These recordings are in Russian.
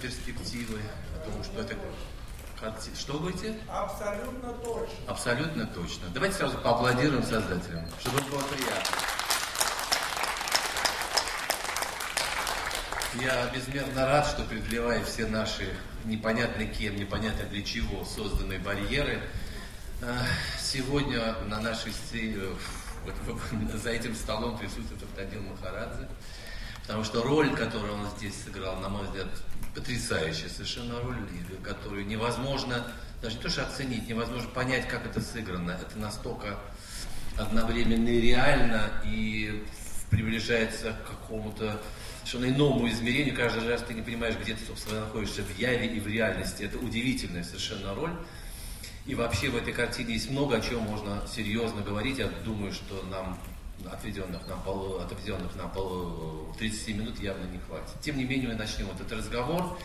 перспективы, о том, что это что говорите? Абсолютно точно. Абсолютно точно. Давайте сразу поаплодируем создателям, чтобы было приятно. Я безмерно рад, что преодолевая все наши непонятно кем, непонятно для чего созданные барьеры, э, сегодня на нашей за этим столом присутствует Автодил Махарадзе, потому что роль, которую он здесь сыграл, на мой взгляд, потрясающая совершенно роль, которую невозможно, даже не то что оценить, невозможно понять, как это сыграно. Это настолько одновременно и реально, и приближается к какому-то совершенно иному измерению. Каждый раз ты не понимаешь, где ты, собственно, находишься в яве и в реальности. Это удивительная совершенно роль. И вообще в этой картине есть много о чем можно серьезно говорить. Я думаю, что нам отведенных нам, полу, отведенных нам полу 30 минут явно не хватит. Тем не менее, мы начнем этот разговор.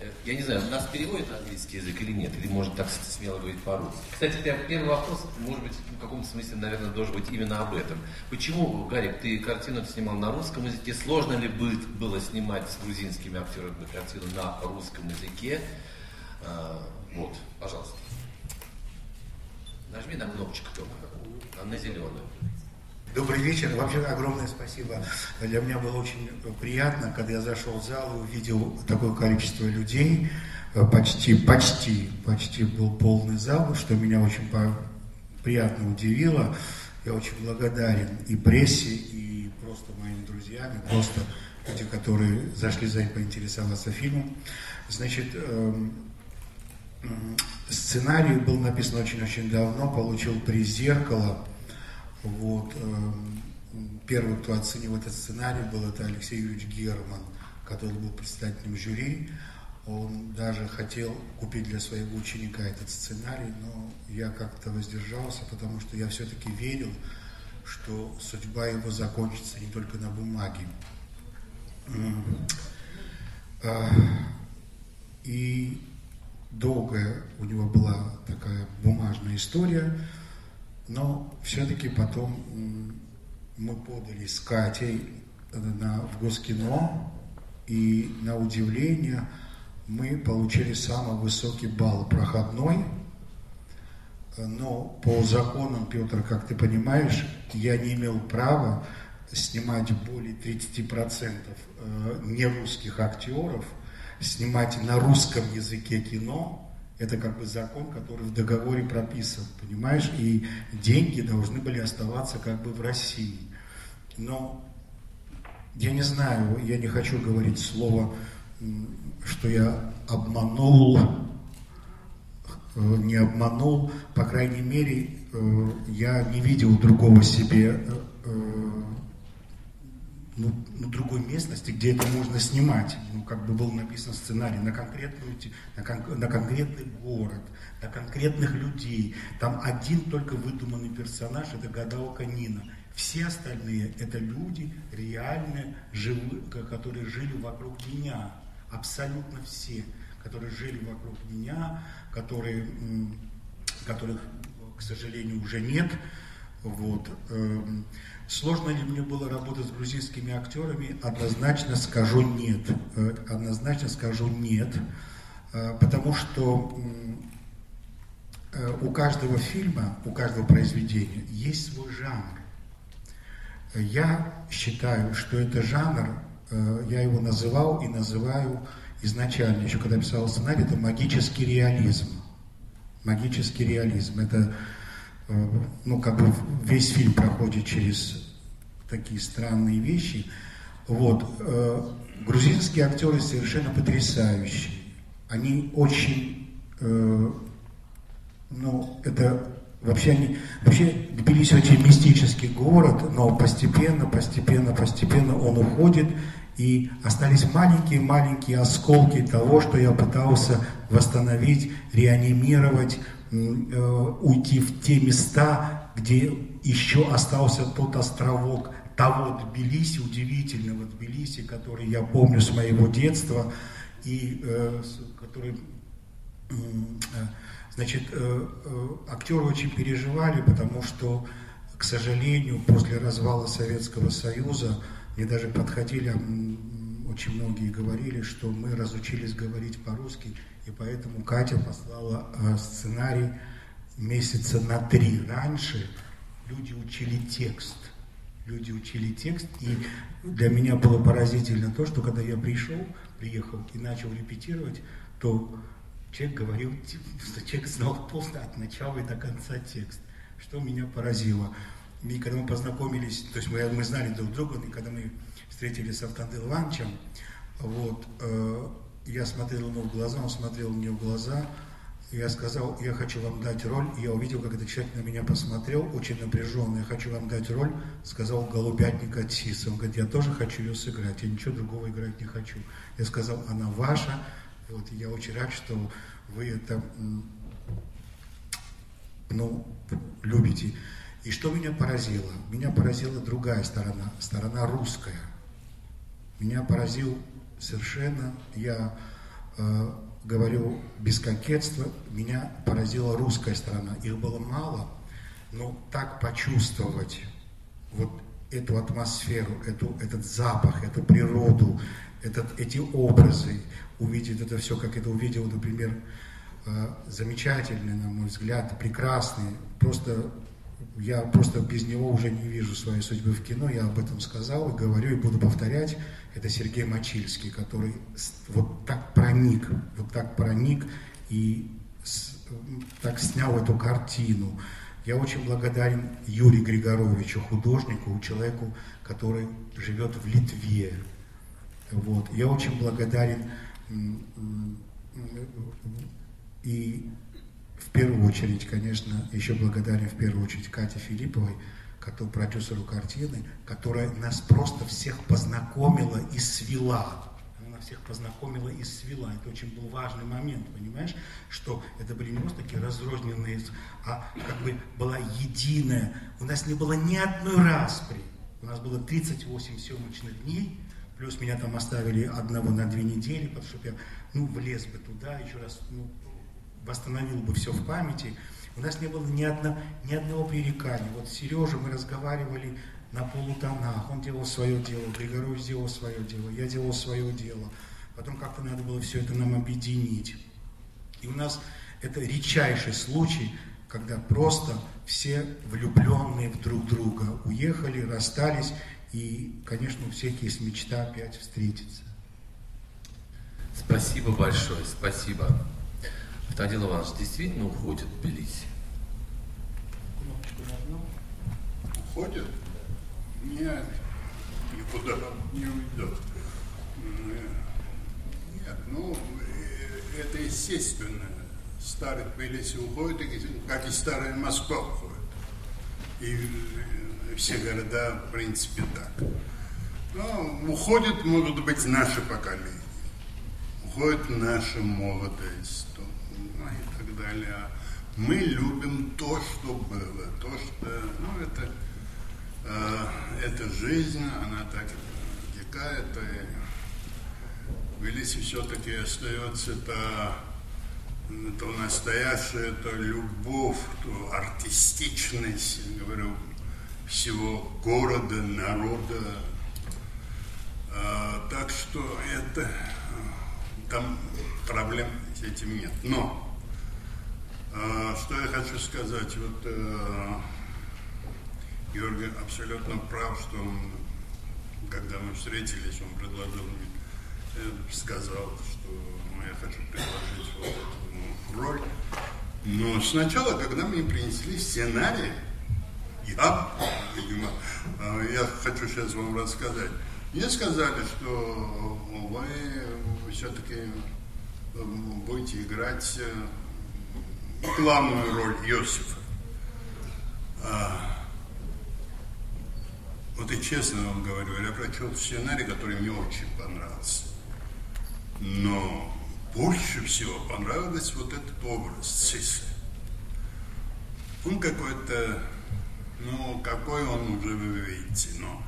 Э, я не знаю, нас переводит английский язык или нет, или может так смело говорить по-русски. Кстати, первый вопрос, может быть, в каком-то смысле, наверное, должен быть именно об этом. Почему, Гарик, ты картину снимал на русском языке? Сложно ли было снимать с грузинскими актерами картину на русском языке? А, вот, пожалуйста. Нажми на кнопочку только, на зеленую. Добрый вечер. Вообще огромное спасибо. Для меня было очень приятно, когда я зашел в зал и увидел такое количество людей. Почти, почти, почти был полный зал, что меня очень приятно удивило. Я очень благодарен и прессе, и просто моим друзьям, и просто люди, которые зашли за и поинтересоваться фильмом. Значит, эм, сценарий был написан очень-очень давно, получил приз «Зеркало». Вот. Эм, первый, кто оценил этот сценарий, был это Алексей Юрьевич Герман, который был председателем жюри. Он даже хотел купить для своего ученика этот сценарий, но я как-то воздержался, потому что я все-таки верил, что судьба его закончится не только на бумаге. А, и долгая у него была такая бумажная история, но все-таки потом мы подали с Катей на, в Госкино, и на удивление мы получили самый высокий балл проходной, но по законам, Петр, как ты понимаешь, я не имел права снимать более 30% э, нерусских актеров, снимать на русском языке кино, это как бы закон, который в договоре прописан, понимаешь? И деньги должны были оставаться как бы в России. Но я не знаю, я не хочу говорить слово, что я обманул, э, не обманул, по крайней мере, э, я не видел другого себе э, ну, на другой местности, где это можно снимать. Ну, как бы был написан сценарий на, конкретную, на, кон, на конкретный город, на конкретных людей. Там один только выдуманный персонаж, это гадалка Нина. Все остальные это люди реальные, живые, которые жили вокруг меня. Абсолютно все, которые жили вокруг меня, которые, которых, к сожалению, уже нет. Вот. Сложно ли мне было работать с грузинскими актерами? Однозначно скажу нет. Э, однозначно скажу нет. Э, потому что э, у каждого фильма, у каждого произведения есть свой жанр. Я считаю, что это жанр, я его называл и называю изначально, еще когда писал сценарий, это магический реализм. Магический реализм. Это ну, как бы весь фильм проходит через такие странные вещи. Вот. Э, грузинские актеры совершенно потрясающие. Они очень, э, ну, это вообще они, вообще Тбилиси очень мистический город, но постепенно, постепенно, постепенно он уходит, и остались маленькие-маленькие осколки того, что я пытался восстановить, реанимировать, Э, уйти в те места, где еще остался тот островок того Тбилиси, удивительного Тбилиси, который я помню с моего детства, и э, который, э, значит, э, э, актеры очень переживали, потому что, к сожалению, после развала Советского Союза мне даже подходили очень многие говорили, что мы разучились говорить по-русски, и поэтому Катя послала э, сценарий месяца на три раньше. Люди учили текст. Люди учили текст, и для меня было поразительно то, что когда я пришел, приехал и начал репетировать, то человек говорил, что человек знал полностью от начала и до конца текст, что меня поразило. И когда мы познакомились, то есть мы, мы знали друг друга, и когда мы встретились с Автандел Ивановичем, вот, э, я смотрел ему в глаза, он смотрел мне в глаза, я сказал, я хочу вам дать роль, я увидел, как этот человек на меня посмотрел, очень напряженно, я хочу вам дать роль, сказал голубятник от Сиса. Он говорит, я тоже хочу ее сыграть, я ничего другого играть не хочу. Я сказал, она ваша, вот, я очень рад, что вы это, ну, любите. И что меня поразило? Меня поразила другая сторона, сторона русская. Меня поразил совершенно, я э, говорю без кокетства, меня поразила русская сторона. Их было мало, но так почувствовать вот эту атмосферу, эту, этот запах, эту природу, этот, эти образы, увидеть это все, как это увидел, например, э, замечательный, на мой взгляд, прекрасный, просто я просто без него уже не вижу своей судьбы в кино, я об этом сказал говорю, и буду повторять. Это Сергей Мочильский, который вот так проник, вот так проник и так снял эту картину. Я очень благодарен Юрию Григоровичу, художнику, человеку, который живет в Литве. Вот. Я очень благодарен и в первую очередь, конечно, еще благодарен в первую очередь Кате Филипповой, который, продюсеру картины, которая нас просто всех познакомила и свела. Она всех познакомила и свела. Это очень был важный момент, понимаешь, что это были не просто такие разрозненные, а как бы была единая. У нас не было ни одной распри. У нас было 38 съемочных дней, плюс меня там оставили одного на две недели, потому что я, ну, влез бы туда, еще раз, ну, восстановил бы все в памяти, у нас не было ни, одно, ни одного пререкания. Вот с Сережей мы разговаривали на полутонах, он делал свое дело, Григорович делал свое дело, я делал свое дело. Потом как-то надо было все это нам объединить. И у нас это редчайший случай, когда просто все влюбленные в друг друга уехали, расстались, и, конечно, у всех есть мечта опять встретиться. Спасибо большое, спасибо. Тадил Иванович действительно уходит в Тбилиси? Уходит? Нет, никуда не уйдет. Нет, ну, э, это естественно. Старый Тбилиси уходит, как и старая Москва уходит. И э, все города, в принципе, так. Но уходит, может быть, наше поколение. Уходит наша молодость далее. Мы любим то, что было, то, что, ну, это, э, это жизнь, она так текает, и Велиси все-таки остается это, это настоящая, это любовь, то артистичность, говорю, всего города, народа. А, так что это, там проблем с этим нет. Но что я хочу сказать? Вот э, Георгий абсолютно прав, что он, когда мы встретились, он предложил мне, э, сказал, что ну, я хочу предложить вот эту роль. Но сначала, когда мне принесли сценарий, я, видимо, э, я хочу сейчас вам рассказать, мне сказали, что вы все-таки будете играть главную роль Иосифа. А, вот и честно вам говорю, я прочел сценарий, который мне очень понравился. Но больше всего понравился вот этот образ Цисы. Он какой-то, ну, какой он уже вы видите, но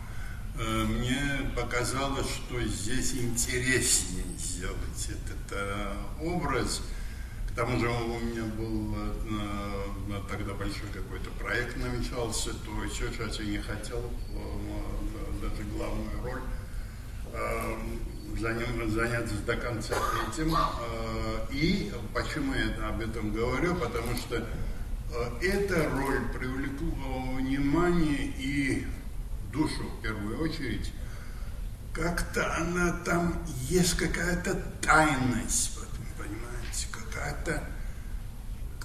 э, мне показалось, что здесь интереснее сделать этот э, образ – тому же у меня был э, тогда большой какой-то проект намечался, то еще сейчас я не хотел э, даже главную роль. заняться до конца этим. И почему я об этом говорю? Потому что эта роль привлекла внимание и душу в первую очередь. Как-то она там есть какая-то тайность, какая-то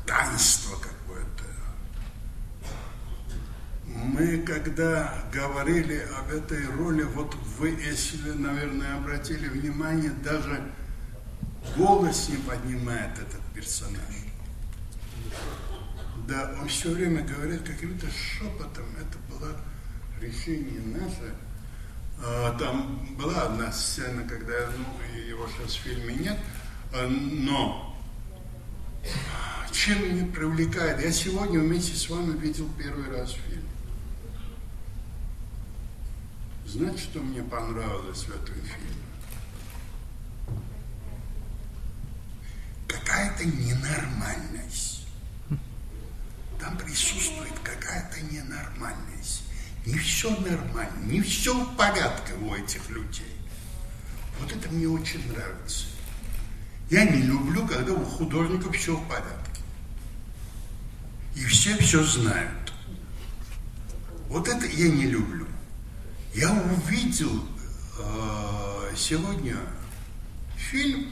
таинство какое-то. Мы, когда говорили об этой роли, вот вы, если, наверное, обратили внимание, даже голос не поднимает этот персонаж. Да, он все время говорит каким-то шепотом. Это было решение наше. А, там была одна сцена, когда ну, его сейчас в фильме нет, а, но чем меня привлекает? Я сегодня вместе с вами видел первый раз фильм. Знаете, что мне понравилось в этом фильме? Какая-то ненормальность. Там присутствует какая-то ненормальность. Не все нормально, не все в порядке у этих людей. Вот это мне очень нравится. Я не люблю, когда у художников все в порядке. И все все знают. Вот это я не люблю. Я увидел э, сегодня фильм,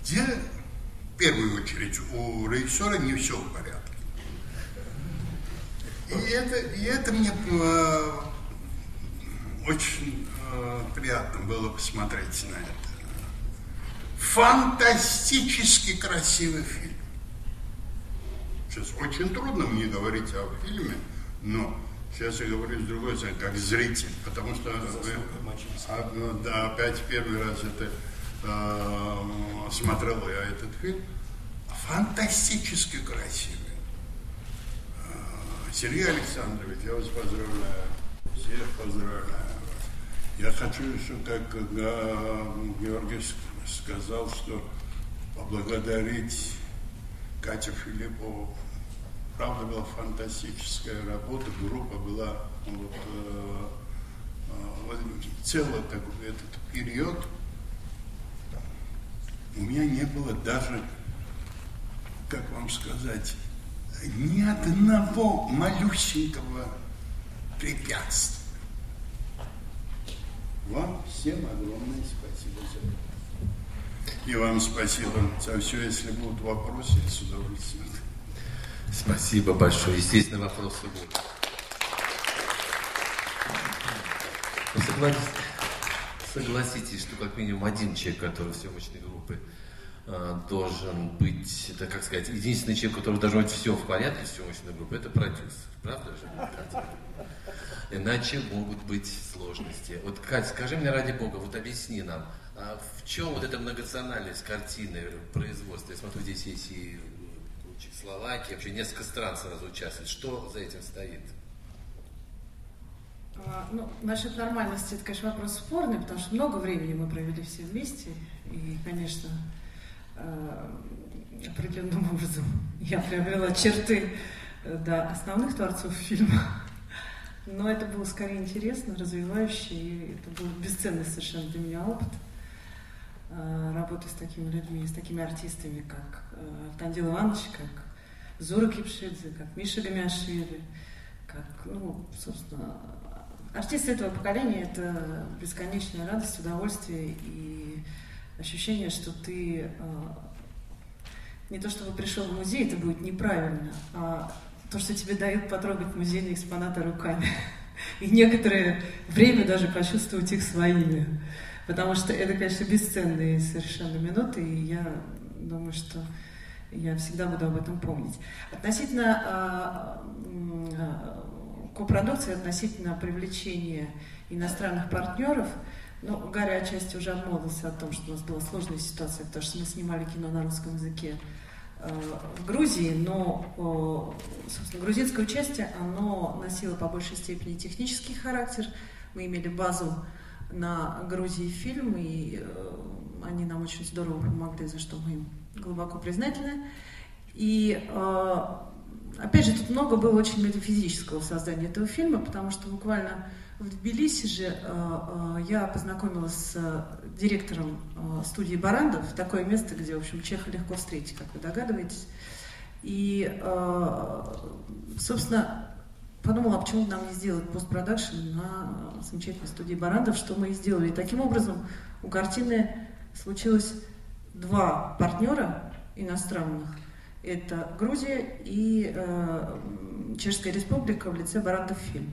где в первую очередь у режиссера не все в порядке. И это, и это мне э, очень э, приятно было посмотреть на это. Фантастически красивый фильм. Сейчас очень трудно мне говорить о фильме, но сейчас я говорю с другой стороны, как зритель, потому что а, ну, да, опять первый раз это э, смотрел я этот фильм. Фантастически красивый. Э, Сергей Александрович, я вас поздравляю. Всех поздравляю. Я хочу еще, как э, Георгий сказал, что поблагодарить Катю Филиппову. Правда, была фантастическая работа, группа была вот, э, э, целый такой этот период. У меня не было даже, как вам сказать, ни одного малюсенького препятствия. Вам всем огромное спасибо за это. И вам спасибо за все. Если будут вопросы, я с удовольствием. Спасибо большое. Естественно, вопросы будут. Согласитесь, согласитесь, что как минимум один человек, который в съемочной группе э, должен быть, это как сказать, единственный человек, у которого должно быть все в порядке в съемочной группе, это продюсер. Правда же? Иначе могут быть сложности. Вот, Кать, скажи мне ради бога, вот объясни нам, а в чем вот эта многонациональность картины, производства? Я смотрю, здесь есть и Чехословакия, вообще несколько стран сразу участвуют. Что за этим стоит? А, ну, насчет нормальности, это, конечно, вопрос спорный, потому что много времени мы провели все вместе. И, конечно, э, определенным образом я приобрела черты да, основных творцов фильма. Но это было скорее интересно, развивающе, и это был бесценный совершенно для меня опыт. Э, работы с такими людьми, с такими артистами, как э, Тандил Иванович, как Зура Кипшидзе, как Миша Гамиашвили, как, ну, собственно, артисты этого поколения – это бесконечная радость, удовольствие и ощущение, что ты э, не то чтобы пришел в музей, это будет неправильно, а то, что тебе дают потрогать музейные экспонаты руками. И некоторое время даже почувствовать их своими. Потому что это, конечно, бесценные совершенно минуты, и я думаю, что я всегда буду об этом помнить. Относительно а, а, копродукции, относительно привлечения иностранных партнеров, ну, Гарри отчасти уже обмолвился о том, что у нас была сложная ситуация, потому что мы снимали кино на русском языке э, в Грузии, но, собственно, грузинское участие, оно носило по большей степени технический характер. Мы имели базу на Грузии фильм, и э, они нам очень здорово помогли, за что мы им глубоко признательны. И э, опять же, тут много было очень метафизического в создании этого фильма, потому что буквально В Тбилиси же э, я познакомилась с директором студии Барандов, такое место, где, в общем, Чеха легко встретить, как вы догадываетесь. И, собственно, подумала, а почему нам не сделать постпродакшн на замечательной студии Барандов, что мы и сделали. И таким образом у картины случилось два партнера иностранных. Это Грузия и э, Чешская республика в лице Барандов фильм.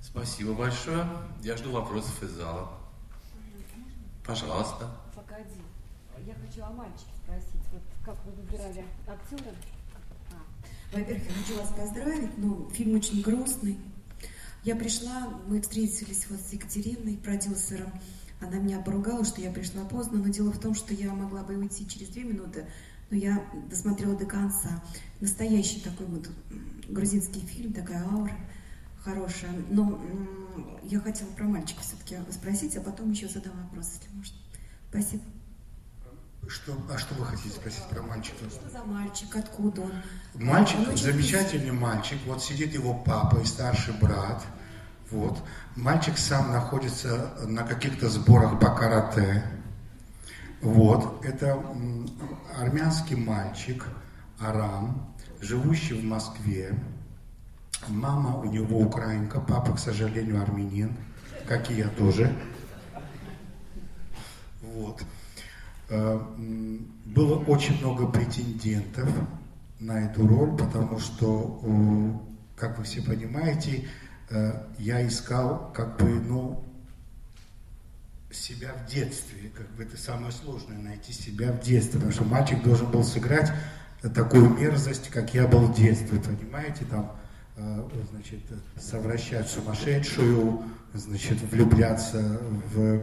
Спасибо большое. Я жду вопросов из зала. Пожалуйста. Погоди. Я хочу о мальчике спросить. Вот как вы выбирали актера? Во-первых, я хочу вас поздравить, но фильм очень грустный. Я пришла, мы встретились вот с Екатериной, продюсером. Она меня поругала, что я пришла поздно, но дело в том, что я могла бы уйти через две минуты, но я досмотрела до конца. Настоящий такой вот грузинский фильм, такая аура хорошая. Но я хотела про мальчика все-таки спросить, а потом еще задам вопрос, если можно. Спасибо. Что, а что вы хотите спросить про мальчика? Что за мальчик? Откуда он? Мальчик, он замечательный мальчик. Вот сидит его папа и старший брат. Вот. Мальчик сам находится на каких-то сборах по карате. Вот. Это армянский мальчик, Арам, живущий в Москве. Мама у него украинка, папа, к сожалению, армянин, как и я тоже. Вот. Э, было очень много претендентов на эту роль, потому что, как вы все понимаете, Э, я искал как бы, ну, себя в детстве, как бы это самое сложное, найти себя в детстве, потому что мальчик должен был сыграть такую мерзость, как я был в детстве, понимаете, там, э, значит, совращать сумасшедшую, значит, влюбляться в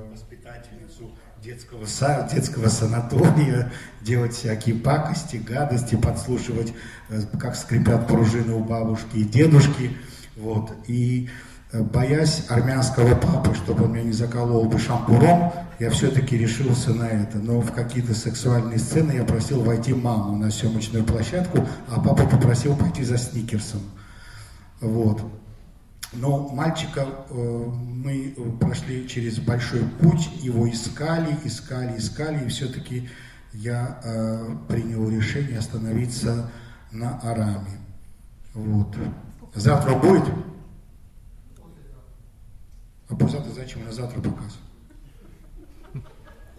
детского, са, детского санатория, делать всякие пакости, гадости, подслушивать, э, как скрипят пружины у бабушки и дедушки, вот. И э, боясь армянского папы, чтобы он меня не заколол бы шампуром, я все-таки решился на это. Но в какие-то сексуальные сцены я просил войти маму на съемочную площадку, а папа попросил пойти за сникерсом. Вот. Но мальчика э, мы прошли через большой путь, его искали, искали, искали, и все-таки я э, принял решение остановиться на Араме. Вот. Завтра будет? А позавтра зачем? У нас завтра показ.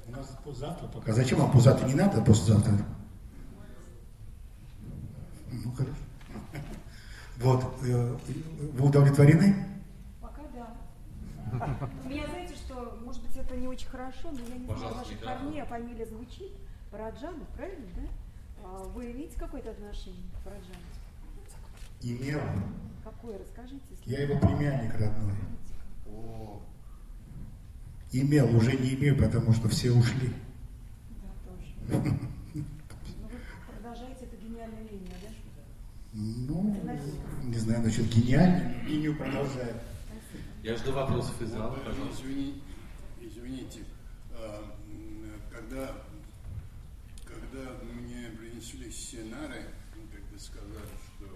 У нас завтра показ. Зачем вам позавтра не надо, а послезавтра? Ну, хорошо. Вот. Э, вы удовлетворены? Пока да. У меня, знаете, что, может быть, это не очень хорошо, но я не знаю ваших парней, а фамилия звучит. Параджанов, правильно, да? А вы имеете какое-то отношение к Параджану? Имел. Какой, расскажите. Я его племянник родной. О. Имел, уже не имею, потому что все ушли. Да, тоже. Но ну, вы продолжаете это гениальная линия, да? Ну, не знаю насчет гениальной, линию продолжаю. Я жду вопросов из зала, пожалуйста. Извини, извините, а, когда, когда мне принесли сценарий, как-то сказали, что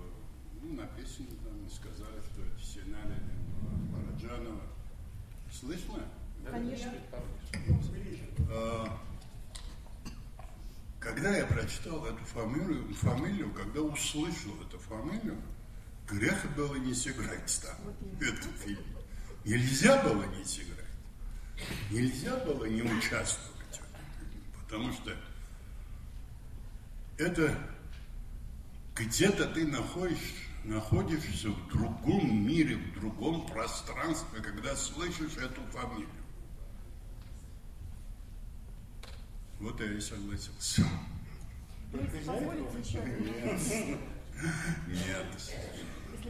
ну, написано там и сказали, что это сценарий Параджанова. Слышно? Конечно. А, когда я прочитал эту фамилию, фамилию, когда услышал эту фамилию, грех было не сыграть там этот фильм. Нельзя было не сыграть. Нельзя было не участвовать. Потому что это где-то ты находишься находишься в другом мире, в другом пространстве, когда слышишь эту фамилию. Вот я и согласился. Нет.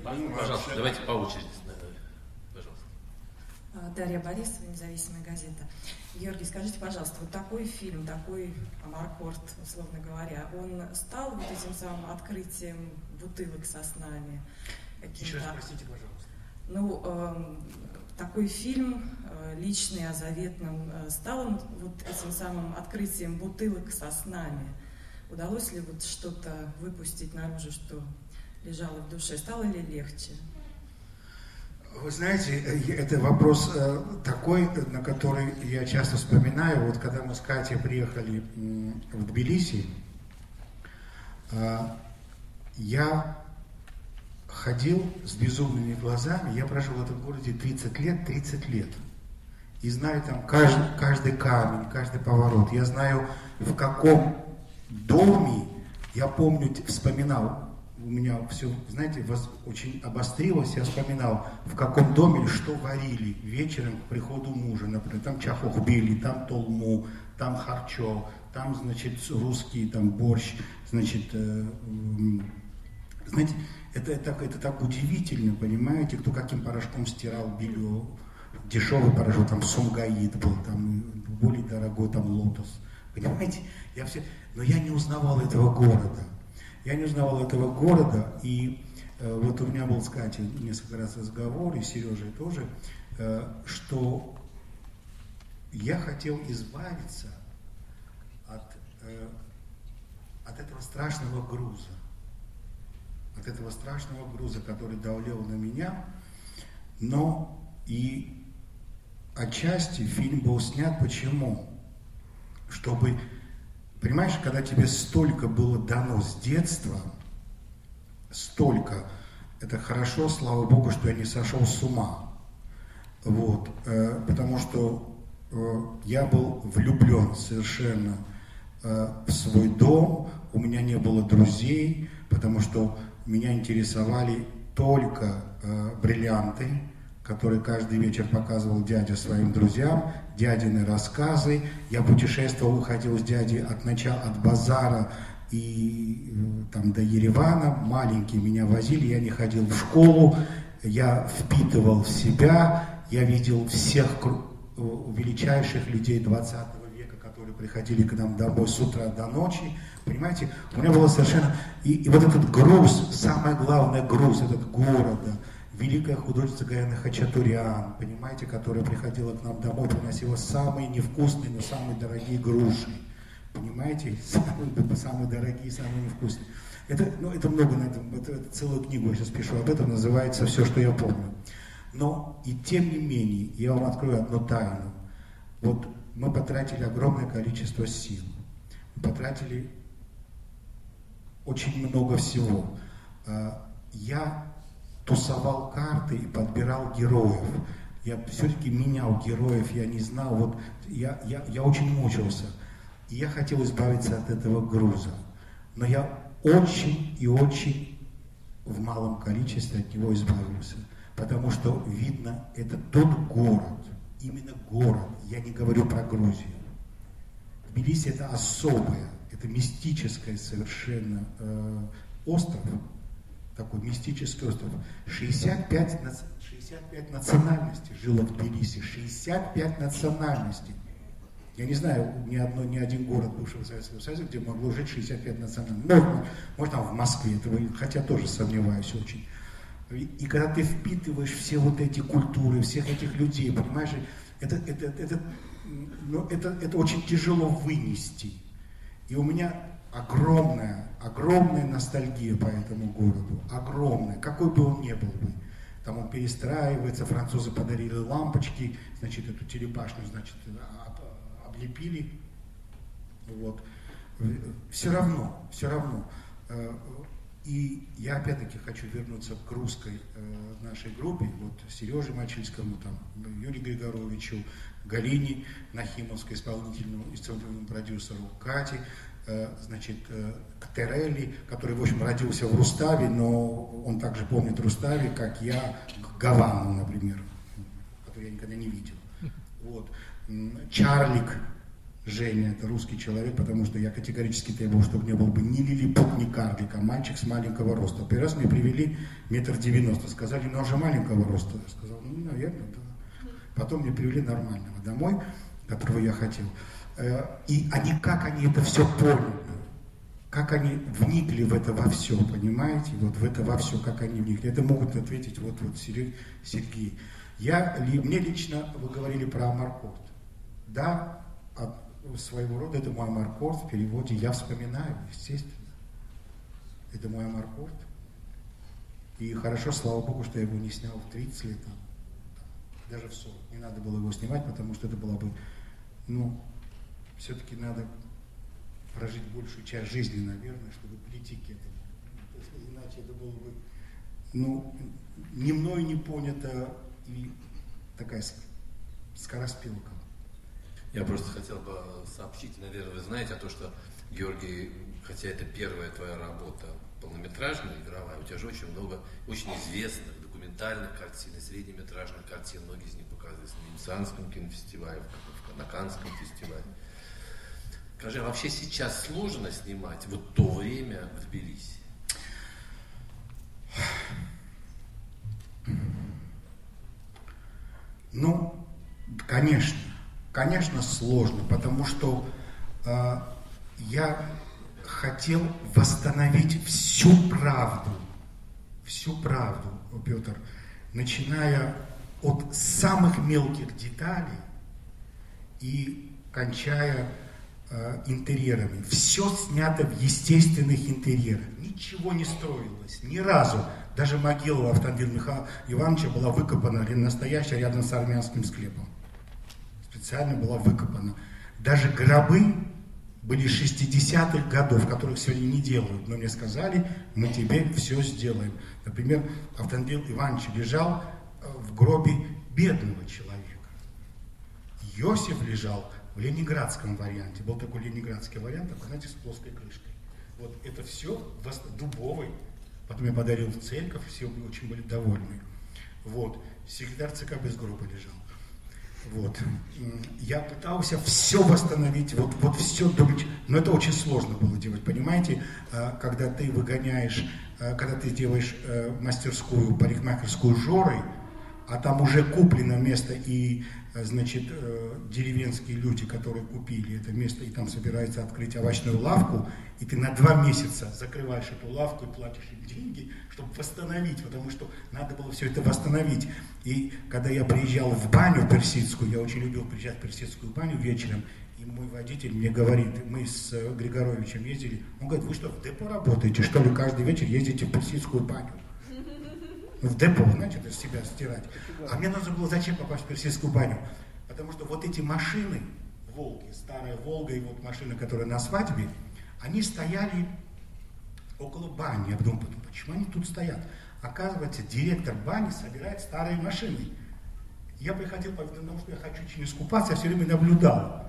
Пожалуйста, давайте по очереди. Пожалуйста. А, Дарья Борисова, независимая газета. Георгий, скажите, пожалуйста, вот такой фильм, такой Амаркорд, условно говоря, он стал вот этим самым открытием бутылок со снами? Еще раз простите, пожалуйста. Ну, э, такой фильм э, личный о заветном э, стал он вот этим самым открытием бутылок со снами. Удалось ли вот что-то выпустить наружу, что лежало в душе? Стало ли легче? Вы знаете, это вопрос э, такой, на который я часто вспоминаю. Вот когда мы с Катей приехали в Тбилиси, э, я ходил с безумными глазами. Я прожил в этом городе 30 лет, 30 лет. И знаю там каждый, каждый камень, каждый поворот. Я знаю, в каком доме, я помню, вспоминал, у меня все, знаете, очень обострилось, я вспоминал, в каком доме что варили вечером к приходу мужа, например, там чахохбили, там толму, там харчо, там, значит, русский, там борщ, значит, э, знаете, это, это, это так удивительно, понимаете, кто каким порошком стирал белье, дешевый порошок, там сумгаид был, там более дорогой, там лотос, понимаете, я все, но я не узнавал этого города, я не узнавал этого города, и э, вот у меня был с Катей несколько раз разговор, и с Сережей тоже, э, что я хотел избавиться от, э, от этого страшного груза, от этого страшного груза, который давлел на меня, но и отчасти фильм был снят почему? Чтобы Понимаешь, когда тебе столько было дано с детства, столько, это хорошо, слава Богу, что я не сошел с ума. Вот, э, потому что э, я был влюблен совершенно э, в свой дом, у меня не было друзей, потому что меня интересовали только э, бриллианты, который каждый вечер показывал дядя своим друзьям, дядины рассказы. Я путешествовал, ходил с дядей от начала, от базара и э, там до Еревана. Маленькие меня возили, я не ходил в школу, я впитывал в себя, я видел всех э, величайших людей 20 века, которые приходили к нам домой с утра до ночи. Понимаете, у меня было совершенно... И, и вот этот груз, самое главное груз, этот города, великая художница Гаяна Хачатурян, понимаете, которая приходила к нам домой, приносила самые невкусные, но самые дорогие груши. Понимаете, самые, самые дорогие, самые невкусные. Это, ну, это много, это, это, это целую книгу я сейчас пишу об этом, называется «Все, что я помню». Но и тем не менее, я вам открою одну тайну. Вот мы потратили огромное количество сил, потратили очень много всего. А, я тусовал карты и подбирал героев. Я все-таки менял героев, я не знал, вот я, я, я очень мучился. И я хотел избавиться от этого груза. Но я очень и очень в малом количестве от него избавился. Потому что, видно, это тот город, именно город, я не говорю про Грузию. Тбилиси это особое, это мистическое совершенно э, остров, такой мистический остров. 65, 65 национальностей жило в Тбилиси. 65 национальностей. Я не знаю ни, одно, ни один город бывшего Советского Союза, где могло жить 65 национальностей. Может, может там в Москве, этого, хотя тоже сомневаюсь очень. И, и когда ты впитываешь все вот эти культуры, всех этих людей, понимаешь, это, это, это, ну, это, это очень тяжело вынести. И у меня огромная, огромная ностальгия по этому городу, огромная, какой бы он ни был бы. Там он перестраивается, французы подарили лампочки, значит, эту телебашню, значит, облепили. Вот. Все равно, все равно. И я опять-таки хочу вернуться к русской э, нашей группе, вот Сереже Мачильскому, там, Юрию Григоровичу, Галине Нахимовской, исполнительному, исполнительному продюсеру, Кате, Э, значит, э, к Терелли, который, в общем, родился в Руставе, но он также помнит Руставе, как я, к Гавану, например, который я никогда не видел. Вот. Чарлик, Женя, это русский человек, потому что я категорически требовал, чтобы не был бы ни лилипут, ни карлик, а мальчик с маленького роста. Первый раз мне привели метр девяносто, сказали, ну, а же маленького роста. Я сказал, ну, наверное, да. Потом мне привели нормального домой, которого я хотел. Э, и они, как они это все поняли, как они вникли в это во все, понимаете, вот в это во все, как они вникли. Это могут ответить вот, вот Сергей. Я, мне лично, вы говорили про Амаркорд. Да, своего рода это мой Амаркорд, в переводе я вспоминаю, естественно. Это мой Амаркорд. И хорошо, слава богу, что я его не снял в 30 лет, а даже в 40. Не надо было его снимать, потому что это было бы, ну, все-таки надо прожить большую часть жизни, наверное, чтобы прийти к этому. Иначе это было бы, ну, ни мною не понято и такая скороспилка. Я просто хотел бы сообщить, наверное, вы знаете, о том, что Георгий, хотя это первая твоя работа полнометражная, игровая, у тебя же очень много очень известных документальных картин и среднеметражных картин, многие из них показывались на Венецианском кинофестивале, на Каннском фестивале. Скажи, а вообще сейчас сложно снимать вот то время в Тбилиси? Ну, конечно, конечно сложно, потому что э, я хотел восстановить всю правду, всю правду, Петр, начиная от самых мелких деталей и кончая э, интерьерами. Все снято в естественных интерьерах. Ничего не строилось, ни разу. Даже могила Автандила Михаила Ивановича была выкопана настоящая рядом с армянским склепом. Специально была выкопана. Даже гробы были 60-х годов, которых сегодня не делают, но мне сказали, мы тебе все сделаем. Например, Автандил Иванович лежал э, в гробе бедного человека. Иосиф лежал в ленинградском варианте. Был такой ленинградский вариант, такой, знаете, с плоской крышкой. Вот это все дубовый. Потом я подарил в церковь, все очень были довольны. Вот. Секретарь ЦК без гроба лежал. Вот. Я пытался все восстановить, вот, вот все думать, но это очень сложно было делать, понимаете, а, когда ты выгоняешь, а, когда ты делаешь э, мастерскую, парикмахерскую жорой, а там уже куплено место и Э, значит, э, деревенские люди, которые купили это место и там собираются открыть овощную лавку, и ты на два месяца закрываешь эту лавку и платишь им деньги, чтобы восстановить, потому что надо было все это восстановить. И когда я приезжал в баню персидскую, я очень любил приезжать в персидскую баню вечером, и мой водитель мне говорит, мы с э, Григоровичем ездили, он говорит, вы что, в депо работаете, что ли, каждый вечер ездите в персидскую баню? В депо, знаете, это себя стирать. А мне нужно было зачем попасть в персидскую баню? Потому что вот эти машины, Волги, старая Волга и вот машина, которая на свадьбе, они стояли около бани. Я подумал, почему они тут стоят? Оказывается, директор бани собирает старые машины. Я приходил, потому что я хочу чем искупаться, я все время наблюдал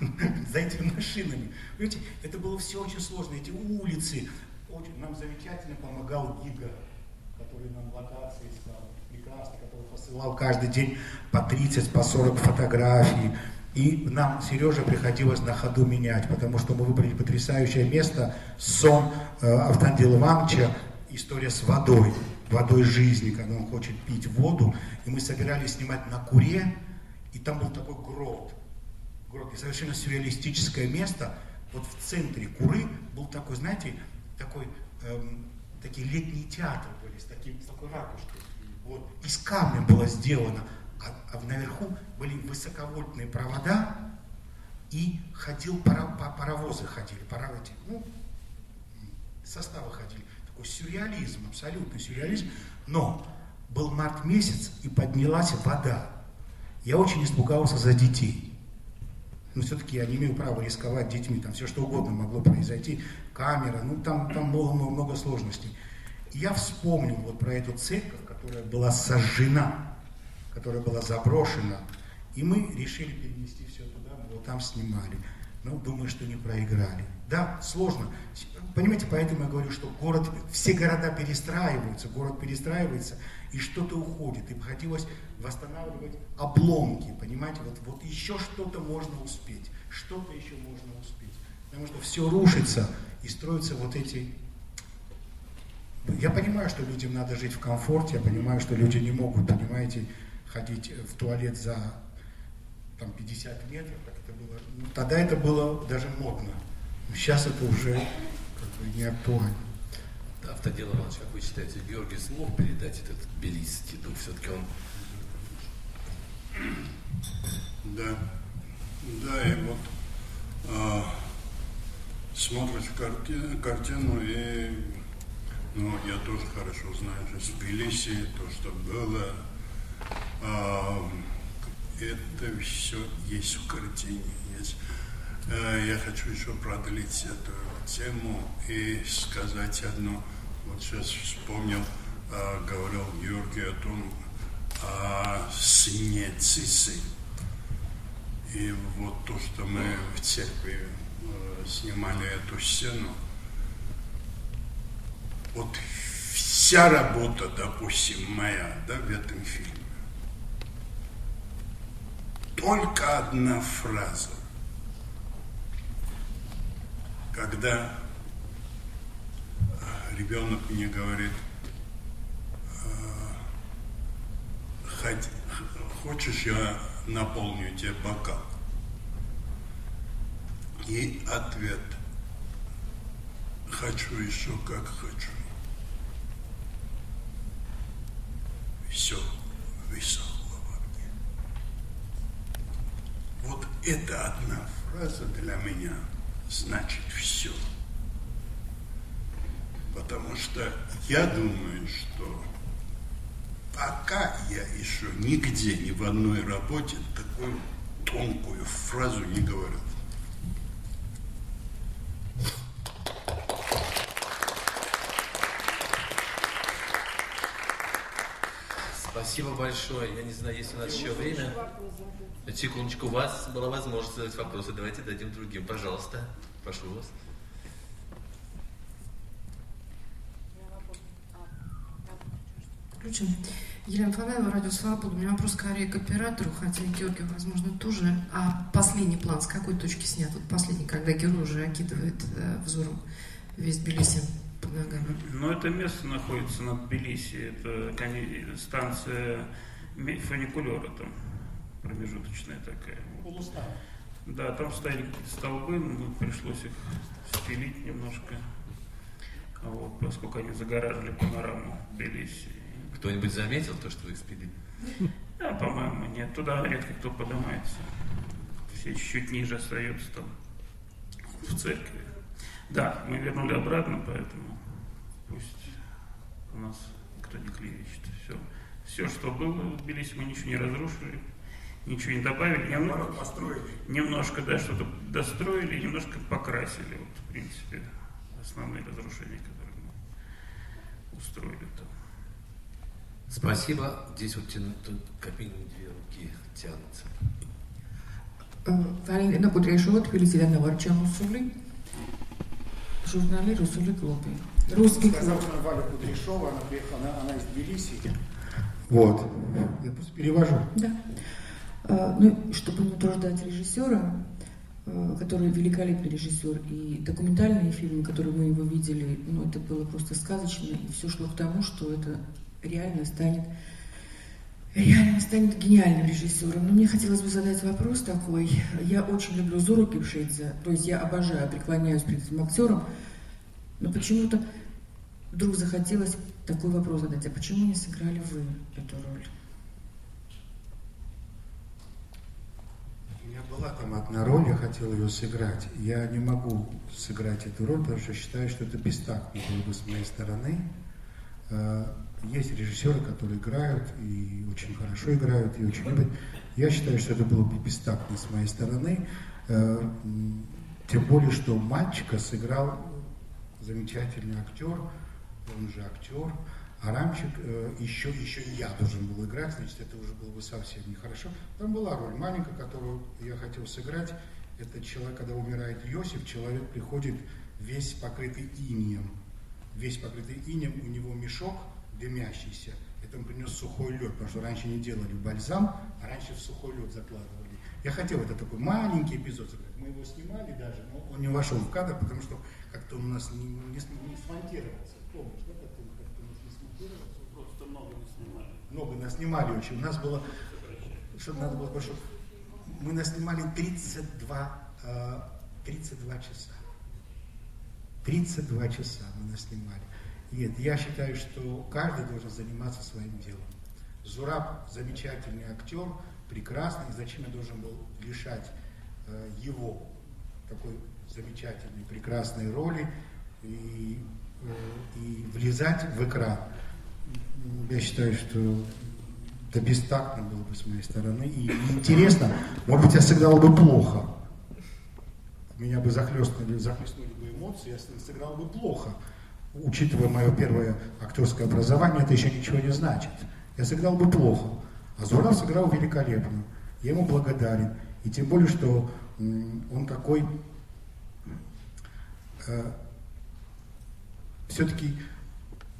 за этими машинами. Видите, это было все очень сложно, эти улицы. Очень, нам замечательно помогал Гига который нам локации искал, прекрасно, который посылал каждый день по 30, по 40 фотографий. И нам Сережа приходилось на ходу менять, потому что мы выбрали потрясающее место, сон э, Автандила Ивановича, история с водой, водой жизни, когда он хочет пить воду. И мы собирались снимать на Куре, и там был такой грот. Грот, и совершенно сюрреалистическое место. Вот в центре Куры был такой, знаете, такой, эм, такие летний театр с, таким, с такой ракушкой. Вот. Из камня было сделано, а, а наверху были высоковольтные провода, и ходил пара, паровозы ходили, пароводы, ну, составы ходили. Такой сюрреализм, абсолютный сюрреализм. Но был март месяц, и поднялась вода. Я очень испугался за детей. Но все-таки я не имею права рисковать детьми, там все что угодно могло произойти, камера, ну там, там было много сложностей я вспомнил вот про эту церковь, которая была сожжена, которая была заброшена, и мы решили перенести все туда, мы вот там снимали. Но думаю, что не проиграли. Да, сложно. Понимаете, поэтому я говорю, что город, все города перестраиваются, город перестраивается, и что-то уходит. И приходилось восстанавливать обломки, понимаете, вот, вот еще что-то можно успеть, что-то еще можно успеть. Потому что все рушится, и строятся вот эти я понимаю, что людям надо жить в комфорте, я понимаю, что люди не могут, понимаете, ходить в туалет за там, 50 метров, как это было. Ну, тогда это было даже модно. Сейчас это уже как бы не актуально. Да, Автодел Иванович, как вы считаете, Георгий смог передать этот белистский дух? Все-таки он... Да. Да, и вот а, смотришь карти, картину и ну, я тоже хорошо знаю же Тбилиси, то, что было. А, это все есть в картине. Есть. А, я хочу еще продлить эту тему и сказать одно. Вот сейчас вспомнил, а, говорил Георгий о том, о сне Цисы. И вот то, что мы в церкви э, снимали эту сцену, вот вся работа, допустим, моя, да, в этом фильме, только одна фраза, когда э, ребенок мне говорит, «Э, хочешь, я наполню тебе бокал? И ответ, хочу еще как хочу. Все высохло во мне. Вот эта одна фраза для меня значит все. Потому что я думаю, что пока я еще нигде, ни в одной работе такую тонкую фразу не говорил. Спасибо большое. Я не знаю, есть у нас еще время. Секундочку, у вас была возможность задать вопросы. Давайте дадим другим. Пожалуйста, прошу вас. Включен. Елена Фанаева, Радио Свобода. У меня вопрос скорее к оператору, хотя и Георгию, возможно, тоже. А последний план с какой точки снят? Вот последний, когда герой уже окидывает э, взором весь Тбилиси под ногами. Но это место находится на Тбилиси. Это станция фуникулера там, промежуточная такая. Полустан. Да, там стояли какие-то столбы, ну, пришлось их спилить немножко. А вот, поскольку они загораживали панораму Тбилиси. Кто-нибудь заметил то, что вы их спилили? Да, по-моему, нет. Туда редко кто поднимается. Все чуть-чуть ниже остаются там, в церкви. Да, мы вернули обратно, поэтому пусть у нас никто не клевещет. Все, все, что было в Тбилиси, мы ничего не разрушили, ничего не добавили. Немного, построили. Немножко, да, что-то достроили, немножко покрасили. Вот, в принципе, основные разрушения, которые мы устроили там. Спасибо. Здесь вот тут как минимум две руки тянутся. ვალი ენა კუდრიაშოვა თბილისიდან დავარჩამოსული журнале «Русули Глоби». Русский Сказал, что Валя Кудряшова, она приехала, она из Тбилиси. Вот. Я просто перевожу. Да. А, ну, чтобы не утруждать режиссера, а, который великолепный режиссер, и документальные фильмы, которые мы его видели, ну, это было просто сказочно, и все шло к тому, что это реально станет реально станет гениальным режиссером. Но мне хотелось бы задать вопрос такой. Я очень люблю Зору Кипшидзе, то есть я обожаю, преклоняюсь перед этим актером, но почему-то вдруг захотелось такой вопрос задать. А почему не сыграли вы эту роль? У меня была там одна роль, я хотел ее сыграть. Я не могу сыграть эту роль, потому что считаю, что это бестактно было бы с моей стороны. Э, есть режиссеры, которые играют и очень хорошо играют, и очень любят. Я считаю, что это было бы бестактно с моей стороны. Э, тем более, что мальчика сыграл замечательный актер, он же актер, а Рамчик э, еще, еще и я должен был играть, значит, это уже было бы совсем нехорошо. Там была роль маленькая, которую я хотел сыграть. Это человек, когда умирает Иосиф, человек приходит весь покрытый инием. Весь покрытый инием, у него мешок – дымящийся. Это он принес сухой лед, потому что раньше не делали бальзам, а раньше в сухой лед закладывали. Я хотел это такой маленький эпизод сыграть. Мы его снимали даже, но он не вошел в кадр, потому что как-то он у нас не, не, не смонтировался. Помнишь, да, как-то, как-то у нас не смонтировался? Просто много не снимали. Много наснимали очень. У нас было, что надо было, что мы наснимали 32, 32 э, часа. 32 часа мы наснимали. Нет, я считаю, что каждый должен заниматься своим делом. Зураб замечательный актер, прекрасный. Зачем я должен был лишать э, его такой замечательной, прекрасной роли? И, э, и влезать в экран, я считаю, что это бестактно было бы с моей стороны. И, и интересно, может быть, я сыграл бы плохо. Меня бы захлестнули, захлестнули бы эмоции, я сыграл бы плохо. Учитывая мое первое актерское образование, это еще ничего не значит. Я сыграл бы плохо. А Зураб сыграл великолепно. Я ему благодарен. И тем более, что он такой э, все-таки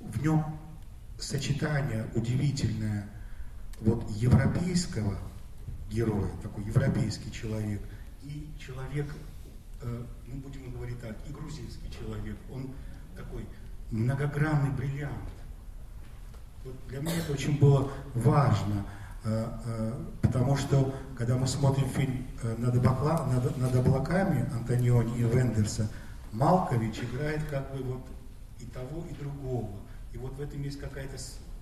в нем сочетание удивительное вот европейского героя, такой европейский человек, и человек, э, ну будем говорить так, и грузинский человек, он такой многогранный бриллиант. Вот для меня это очень было важно, э, э, потому что, когда мы смотрим фильм над, обокла, над, над облаками Антониони и Вендерса, Малкович играет как бы вот и того, и другого. И вот в этом есть какая-то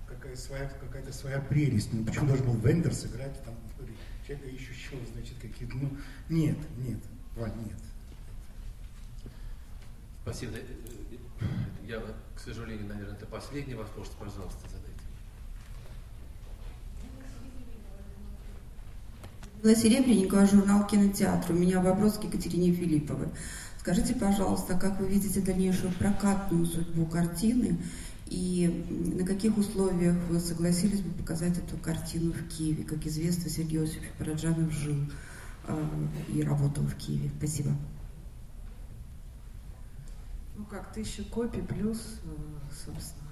какая своя, какая-то своя прелесть. Ну, почему должен был Вендер сыграть там, человека ищущего, значит, какие-то, ну, нет, нет, Валь, нет. Спасибо. Я, к сожалению, наверное, это последний вопрос, пожалуйста, задайте. Была Серебренникова, журнал «Кинотеатр». У меня вопрос к Екатерине Филипповой. Скажите, пожалуйста, как вы видите дальнейшую прокатную судьбу картины и на каких условиях вы согласились бы показать эту картину в Киеве? Как известно, Сергей Осипов Параджанов жил э, и работал в Киеве. Спасибо. Ну как, тысяча копий плюс, э, собственно.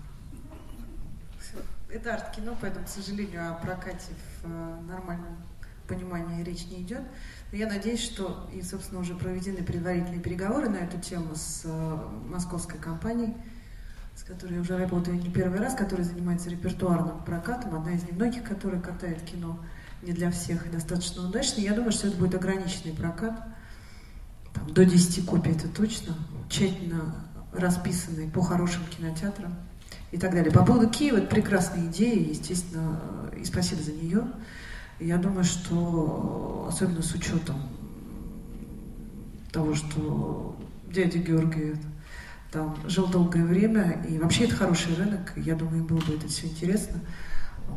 Это арт-кино, поэтому, к сожалению, о прокате в э, нормальном понимании речь не идет. Но я надеюсь, что и, собственно, уже проведены предварительные переговоры на эту тему с э, московской компанией, с которой я уже работаю не первый раз, которая занимается репертуарным прокатом, одна из немногих, которая катает кино не для всех и достаточно удачно. Я думаю, что это будет ограниченный прокат, там, до 10 копий это точно, тщательно расписанный по хорошим кинотеатрам и так далее. По поводу Киева, это прекрасная идея, естественно, и спасибо за нее. Я думаю, что особенно с учетом того, что дядя Георгий там жил долгое время, и вообще это хороший рынок, я думаю, им было бы это все интересно.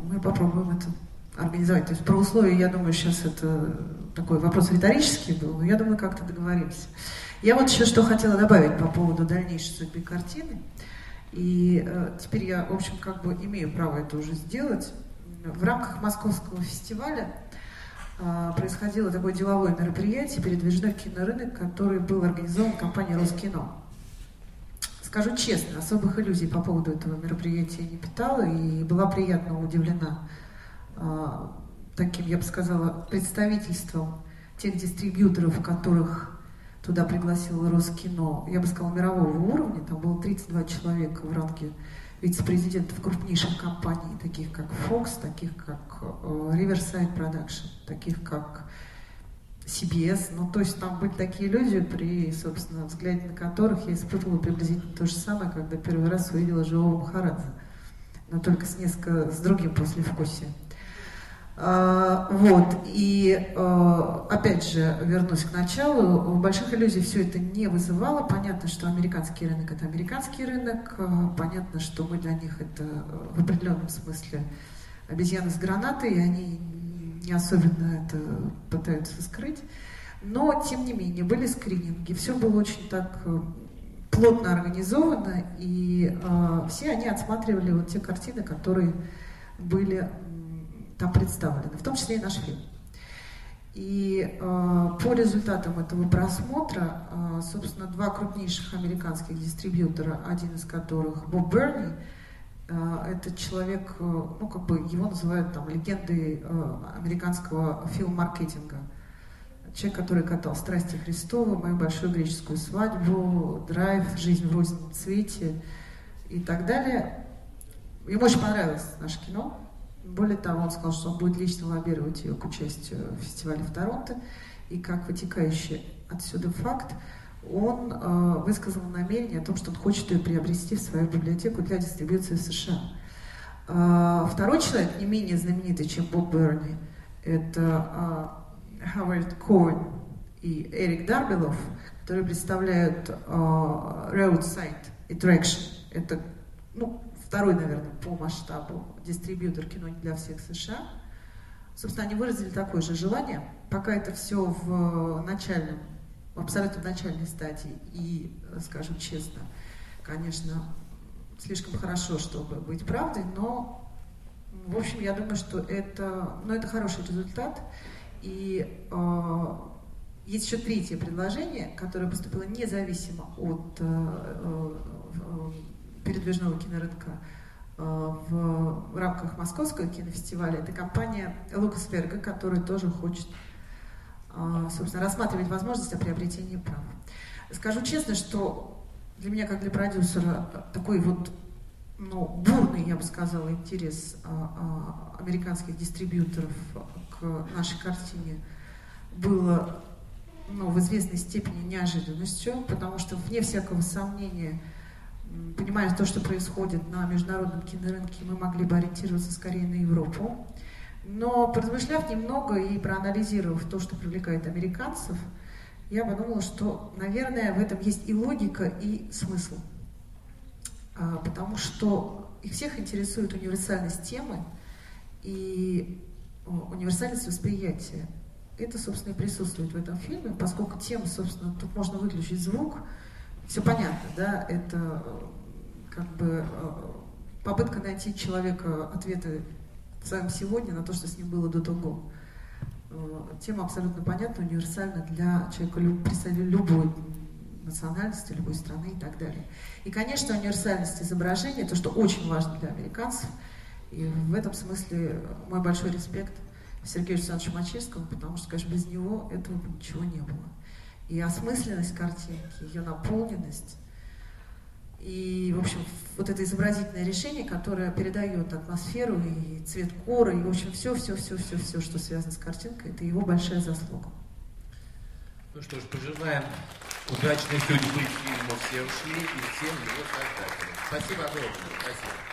Мы попробуем это организовать. То есть про условия, я думаю, сейчас это такой вопрос риторический был, но я думаю, как-то договоримся. Я вот еще что хотела добавить по поводу дальнейшей судьбы картины. И э, теперь я, в общем, как бы имею право это уже сделать. В рамках Московского фестиваля э, происходило такое деловое мероприятие «Передвижной кинорынок», который был организован компанией «Роскино». Скажу честно, особых иллюзий по поводу этого мероприятия не питала и была приятно удивлена э, таким, я бы сказала, представительством тех дистрибьюторов, которых туда пригласил Роскино, я бы сказала, мирового уровня. Там было 32 человека в ранге вице-президентов крупнейших компаний, таких как Fox, таких как э, Riverside Production, таких как CBS, ну, то есть там были такие люди, при, собственно, взгляде на которых я испытывала приблизительно то же самое, когда первый раз увидела живого Махарадзе, но только с несколько, с другим послевкусием. А, вот, и а, опять же, вернусь к началу, больших иллюзий все это не вызывало. Понятно, что американский рынок это американский рынок, а, понятно, что мы для них это в определенном смысле обезьяны с гранатой, и они не особенно это пытаются скрыть. Но, тем не менее, были скрининги, все было очень так э, плотно организовано, и э, все они отсматривали вот те картины, которые были там представлены, в том числе и наш фильм. И э, по результатам этого просмотра, э, собственно, два крупнейших американских дистрибьютора, один из которых Боб Берни, этот человек, э, ну, как бы его называют там легендой э, американского филм-маркетинга. Человек, который катал «Страсти Христова», «Мою большую греческую свадьбу», «Драйв», «Жизнь в розовом цвете» и так далее. Ему очень понравилось наше кино. Более того, он сказал, что он будет лично лоббировать ее к участию в фестивале в Торонто. И как вытекающий отсюда факт, он э, высказал намерение о том, что он хочет ее приобрести в свою библиотеку для дистрибьюции в США. Э, второй человек, не менее знаменитый, чем Боб Берни, это э, Коэн и Эрик Дарбелов, которые представляют э, Roadside Attraction. Это ну, второй, наверное, по масштабу дистрибьютор кино для всех США. Собственно, они выразили такое же желание. Пока это все в начальном, абсолютно начальной стадии и, скажем честно, конечно, слишком хорошо, чтобы быть правдой, но, в общем, я думаю, что это, ну, это хороший результат. И э, есть еще третье предложение, которое поступило независимо от э, э, передвижного кинорынка э, в, в рамках Московского кинофестиваля. Это компания Лукас Верга, которая тоже хочет, э, собственно, рассматривать возможность о приобретении права. Скажу честно, что для меня, как для продюсера, такой вот ну, бурный, я бы сказала, интерес а, а, американских дистрибьюторов к нашей картине было ну, в известной степени неожиданностью, потому что, вне всякого сомнения, понимая то, что происходит на международном кинорынке, мы могли бы ориентироваться скорее на Европу. Но, поразмышляв немного и проанализировав то, что привлекает американцев, я подумала, что, наверное, в этом есть и логика, и смысл. А, потому что их всех интересует универсальность темы и универсальность восприятия. Это, собственно, и присутствует в этом фильме, поскольку тема, собственно, тут можно выключить звук, все понятно, да, это как бы э, попытка найти человека ответы в своем сегодня на то, что с ним было до того. Э, тема абсолютно понятна, универсальна для человека, любой национальности, любой страны и так далее. И, конечно, универсальность изображения, то, что очень важно для американцев, и в этом смысле мой большой респект Сергею Александровичу Мачевскому, потому что, конечно, без него этого бы ничего не было. И осмысленность картинки, ее наполненность, и, в общем, вот это изобразительное решение, которое передает атмосферу и цвет коры, и, в общем, все, все, все, все, все, что связано с картинкой, это его большая заслуга. Ну что ж, пожелаем удачной судьбы фильма «Все ушли» и всем его создателям. Спасибо огромное. Спасибо.